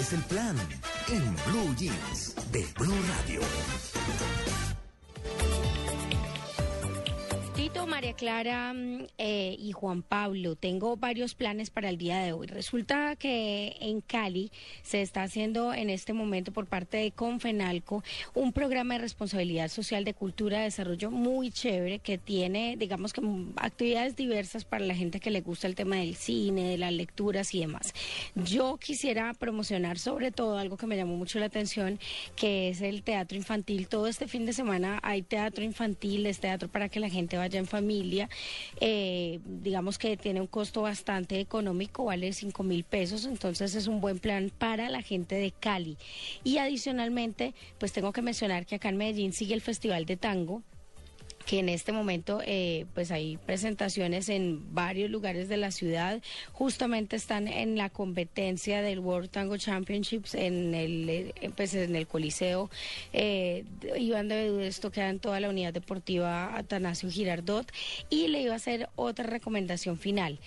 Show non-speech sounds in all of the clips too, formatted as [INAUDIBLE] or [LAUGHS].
¿Y cuál es el plan? En Blue Jeans de Blue Radio. María Clara mm, eh, y Juan Pablo, tengo varios planes para el día de hoy. Resulta que en Cali se está haciendo en este momento por parte de Confenalco un programa de responsabilidad social de cultura de desarrollo muy chévere que tiene, digamos que mm, actividades diversas para la gente que le gusta el tema del cine, de las lecturas y demás. Yo quisiera promocionar sobre todo algo que me llamó mucho la atención, que es el teatro infantil. Todo este fin de semana hay teatro infantil, es teatro para que la gente vaya en familia. Eh, digamos que tiene un costo bastante económico, vale 5 mil pesos, entonces es un buen plan para la gente de Cali. Y adicionalmente, pues tengo que mencionar que acá en Medellín sigue el Festival de Tango que en este momento eh, pues hay presentaciones en varios lugares de la ciudad. Justamente están en la competencia del World Tango Championships en el eh, pues en el Coliseo eh, Iván de esto queda en toda la unidad deportiva Atanasio Girardot y le iba a hacer otra recomendación final.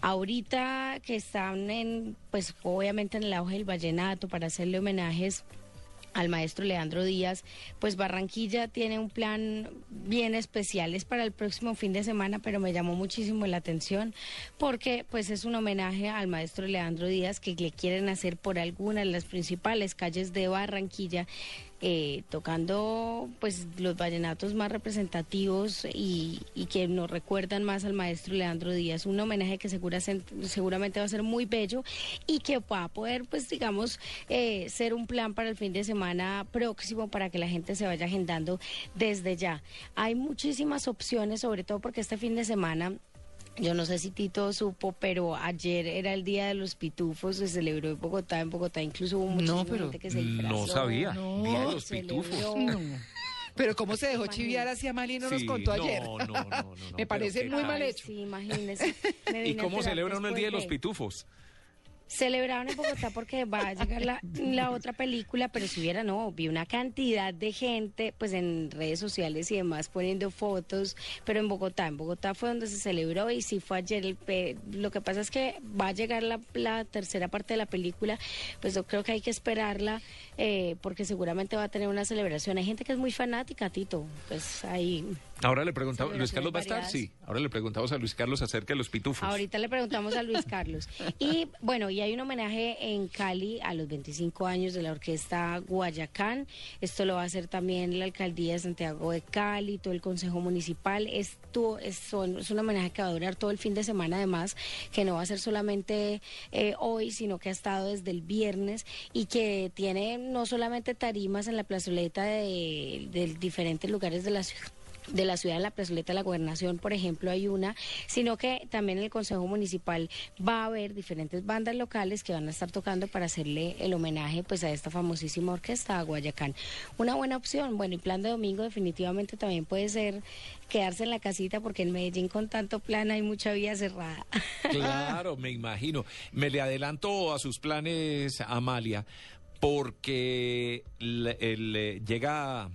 Ahorita que están en pues obviamente en el auge del vallenato para hacerle homenajes al maestro Leandro Díaz, pues Barranquilla tiene un plan bien especial, es para el próximo fin de semana, pero me llamó muchísimo la atención porque pues es un homenaje al maestro Leandro Díaz que le quieren hacer por alguna de las principales calles de Barranquilla eh, tocando pues los vallenatos más representativos y, y, que nos recuerdan más al maestro Leandro Díaz, un homenaje que segura, seguramente va a ser muy bello y que va a poder pues digamos eh, ser un plan para el fin de semana próximo para que la gente se vaya agendando desde ya. Hay muchísimas opciones, sobre todo porque este fin de semana yo no sé si Tito supo, pero ayer era el Día de los Pitufos, se celebró en Bogotá. En Bogotá incluso hubo mucha no, pero gente que se No sabía. Día de los Pitufos. Pero cómo se dejó chiviar así a Mali no nos contó no, ayer. No, no, no, [LAUGHS] Me parece muy mal hecho. Sí, imagínese. [LAUGHS] ¿Y cómo celebran el Día de los Pitufos? Celebraron en Bogotá porque va a llegar la, la, otra película, pero si hubiera, no, vi una cantidad de gente, pues en redes sociales y demás poniendo fotos, pero en Bogotá, en Bogotá fue donde se celebró y sí fue ayer. El, lo que pasa es que va a llegar la, la, tercera parte de la película, pues yo creo que hay que esperarla eh, porque seguramente va a tener una celebración. Hay gente que es muy fanática, Tito, pues ahí... Ahora le preguntamos, ¿Luis Carlos va a estar? Sí. Ahora le preguntamos a Luis Carlos acerca de los pitufos. Ahorita le preguntamos a Luis Carlos. Y bueno, y hay un homenaje en Cali a los 25 años de la orquesta Guayacán. Esto lo va a hacer también la alcaldía de Santiago de Cali, todo el consejo municipal. Esto es, es un homenaje que va a durar todo el fin de semana, además, que no va a ser solamente eh, hoy, sino que ha estado desde el viernes y que tiene no solamente tarimas en la plazoleta de, de diferentes lugares de la ciudad de la ciudad de la plazoleta de la gobernación, por ejemplo, hay una, sino que también en el Consejo Municipal va a haber diferentes bandas locales que van a estar tocando para hacerle el homenaje pues a esta famosísima orquesta a Guayacán. Una buena opción, bueno, y plan de domingo definitivamente también puede ser quedarse en la casita porque en Medellín con tanto plan hay mucha vía cerrada. Claro, me imagino. Me le adelanto a sus planes, Amalia, porque el, llega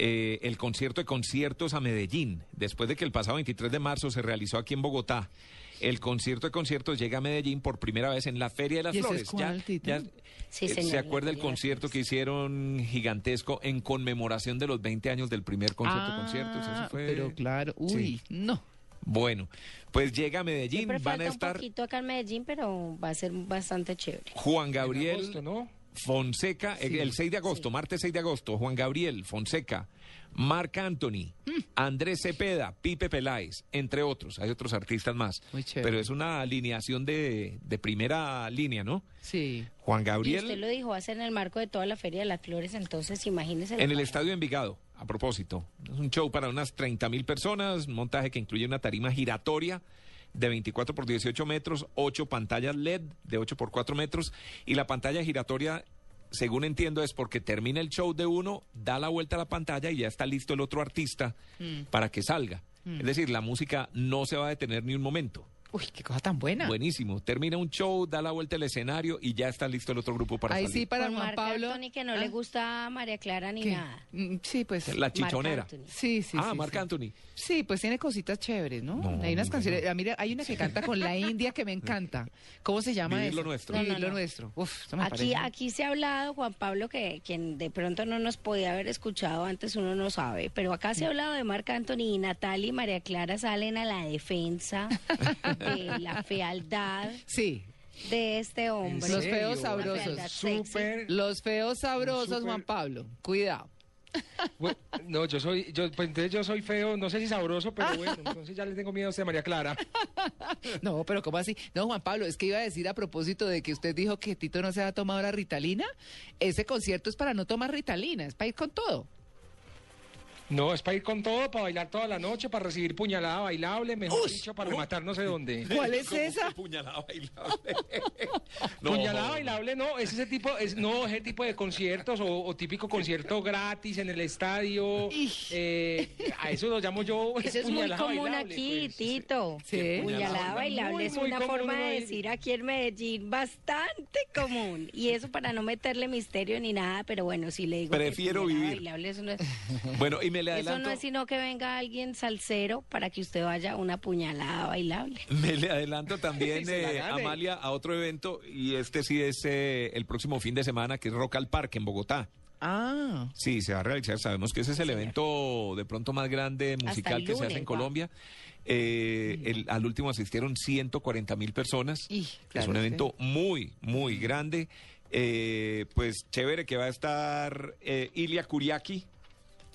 eh, el concierto de conciertos a Medellín, después de que el pasado 23 de marzo se realizó aquí en Bogotá. El concierto de conciertos llega a Medellín por primera vez en la Feria de las Flores. ya, ¿Se acuerda el concierto que hicieron gigantesco en conmemoración de los 20 años del primer concierto de conciertos? Eso fue... Pero claro, uy, no. Bueno, pues llega a Medellín, Siempre van a estar. un poquito acá en Medellín, pero va a ser bastante chévere. Juan Gabriel. Fonseca, el 6 de agosto, martes 6 de agosto, Juan Gabriel, Fonseca, Marc Anthony, mm. Andrés Cepeda, Pipe Peláez, entre otros. Hay otros artistas más. Pero es una alineación de, de, primera línea, ¿no? Sí. Juan Gabriel. Y usted lo dijo, va a ser en el marco de toda la Feria de las Flores, entonces imagínese. En el Estadio Envigado, a propósito. Es un show para unas 30 mil personas, un montaje que incluye una tarima giratoria de 24 por 18 metros, 8 pantallas LED de 8 por 4 metros y la pantalla giratoria, según entiendo, es porque termina el show de uno, da la vuelta a la pantalla y ya está listo el otro artista para que salga. Es decir, la música no se va a detener ni un momento. Uy, qué cosa tan buena. Buenísimo. Termina un show, da la vuelta al escenario y ya está listo el otro grupo para Ahí salir. sí, para Con Juan Marc Pablo. Anthony que no ¿Ah? le gusta a María Clara ni ¿Qué? nada. Mm, Sí, pues. La chichonera. Sí, sí. ah, sí, Marc sí. Anthony. Sí, pues tiene cositas chéveres, ¿no? No, hay unas canciones. ah, mira, hay una que canta con la [LAUGHS] India que me encanta. ¿Cómo se llama Vivir lo esa? nuestro. No, no, Vivir lo no. nuestro. Uf, eso me Aquí, parece- aquí se ha hablado, Juan Pablo, que quien de pronto no nos podía haber escuchado antes, uno no sabe, pero acá se ha hablado de Marc Anthony y Natalia y María Clara salen a la defensa [LAUGHS] de la fealdad Sí, de este hombre. los feos sabrosos. Súper. Los feos sabrosos, Juan Pablo. Cuidado. No, yo soy, yo, pues entonces yo soy feo, no sé si sabroso, pero bueno, entonces ya le tengo miedo a usted, María Clara. [LAUGHS] No, pero ¿cómo así? No, Juan Pablo, es que iba a decir a propósito de que usted dijo que Tito no se ha tomado la Ritalina. Ese concierto es para no tomar Ritalina, es para ir con todo. No, es para ir con todo, para bailar toda la noche, para recibir puñalada bailable, mejor dicho, para rematar no sé dónde. [LAUGHS] ¿Cuál es ¿Cómo esa? puñalada bailable? [LAUGHS] No, Puñalada bailable no, es ese tipo, es no ese tipo de conciertos o, o típico concierto gratis en el estadio. Eh, a eso lo llamo yo. [LAUGHS] Eso es muy común bailable, aquí, pues. Tito. Sí. Puñalada bailable Muy, es muy una forma de decir aquí en Medellín bastante común. Y eso para no meterle misterio ni nada, pero bueno, si le digo. Prefiero vivir. bailable, eso no es, Bueno, y me le eso no es sino que venga alguien salsero para que usted vaya a una puñalada bailable. Me le adelanto también, [LAUGHS] eh. Amalia, a otro evento, y este sí es eh, el próximo fin de semana, que es Rock al Parque en Bogotá. Ah, Sí, se va a realizar. Sabemos que ese es el evento de pronto más grande musical que se hace en. Colombia. Eh, el- al último asistieron 140 mil personas. Y, es claro, un sí. evento muy, muy grande. Eh, pues chévere que va a estar eh, Ilia Kuriaki,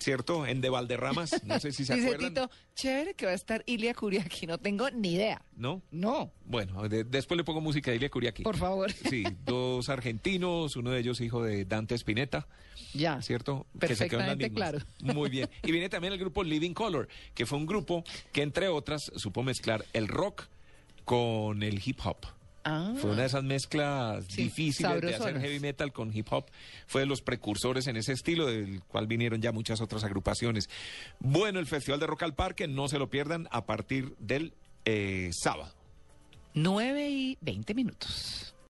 ¿cierto? En De Valderramas. No sé si se [LAUGHS] dice acuerdan. Tito, chévere que va a estar Ilia Kuriaki, no tengo ni idea. ¿No? No, Bueno, de- después le pongo música de Ilia Kuriaki. por favor. Sí, dos argentinos, uno de ellos hijo de Dante Spinetta, Ya. ¿cierto? Que se Perfectamente claro. Muy bien. Y viene también el grupo Living Color, que fue un grupo que, entre otras, supo mezclar el rock con el hip hop. Ah, Fue una de esas mezclas Sí, difíciles de hacer heavy metal con hip hop. Fue de los precursores en ese estilo, del cual vinieron ya muchas otras agrupaciones. Bueno, el Festival de Rock al Parque, no se lo pierdan a partir del eh, sábado. 9 y 20 minutos.